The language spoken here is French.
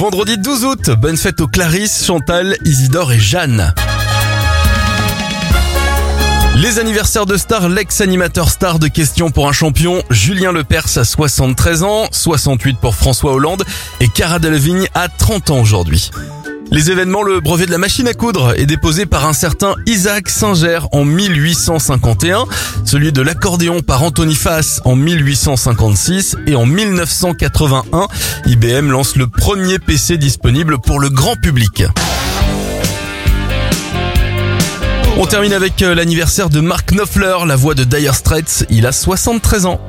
Vendredi 12 août, bonne fête aux Clarisse, Chantal, Isidore et Jeanne. Les anniversaires de stars, l'ex-animateur star de questions pour un champion, Julien Lepers a 73 ans, 68 pour François Hollande et Cara Delevingne a 30 ans aujourd'hui. Les événements, le brevet de la machine à coudre est déposé par un certain Isaac Singer en 1851, celui de l'accordéon par Anthony Fass en 1856 et en 1981, IBM lance le premier PC disponible pour le grand public. On termine avec euh, l'anniversaire de Mark Knopfler, la voix de Dire Straits, il a 73 ans.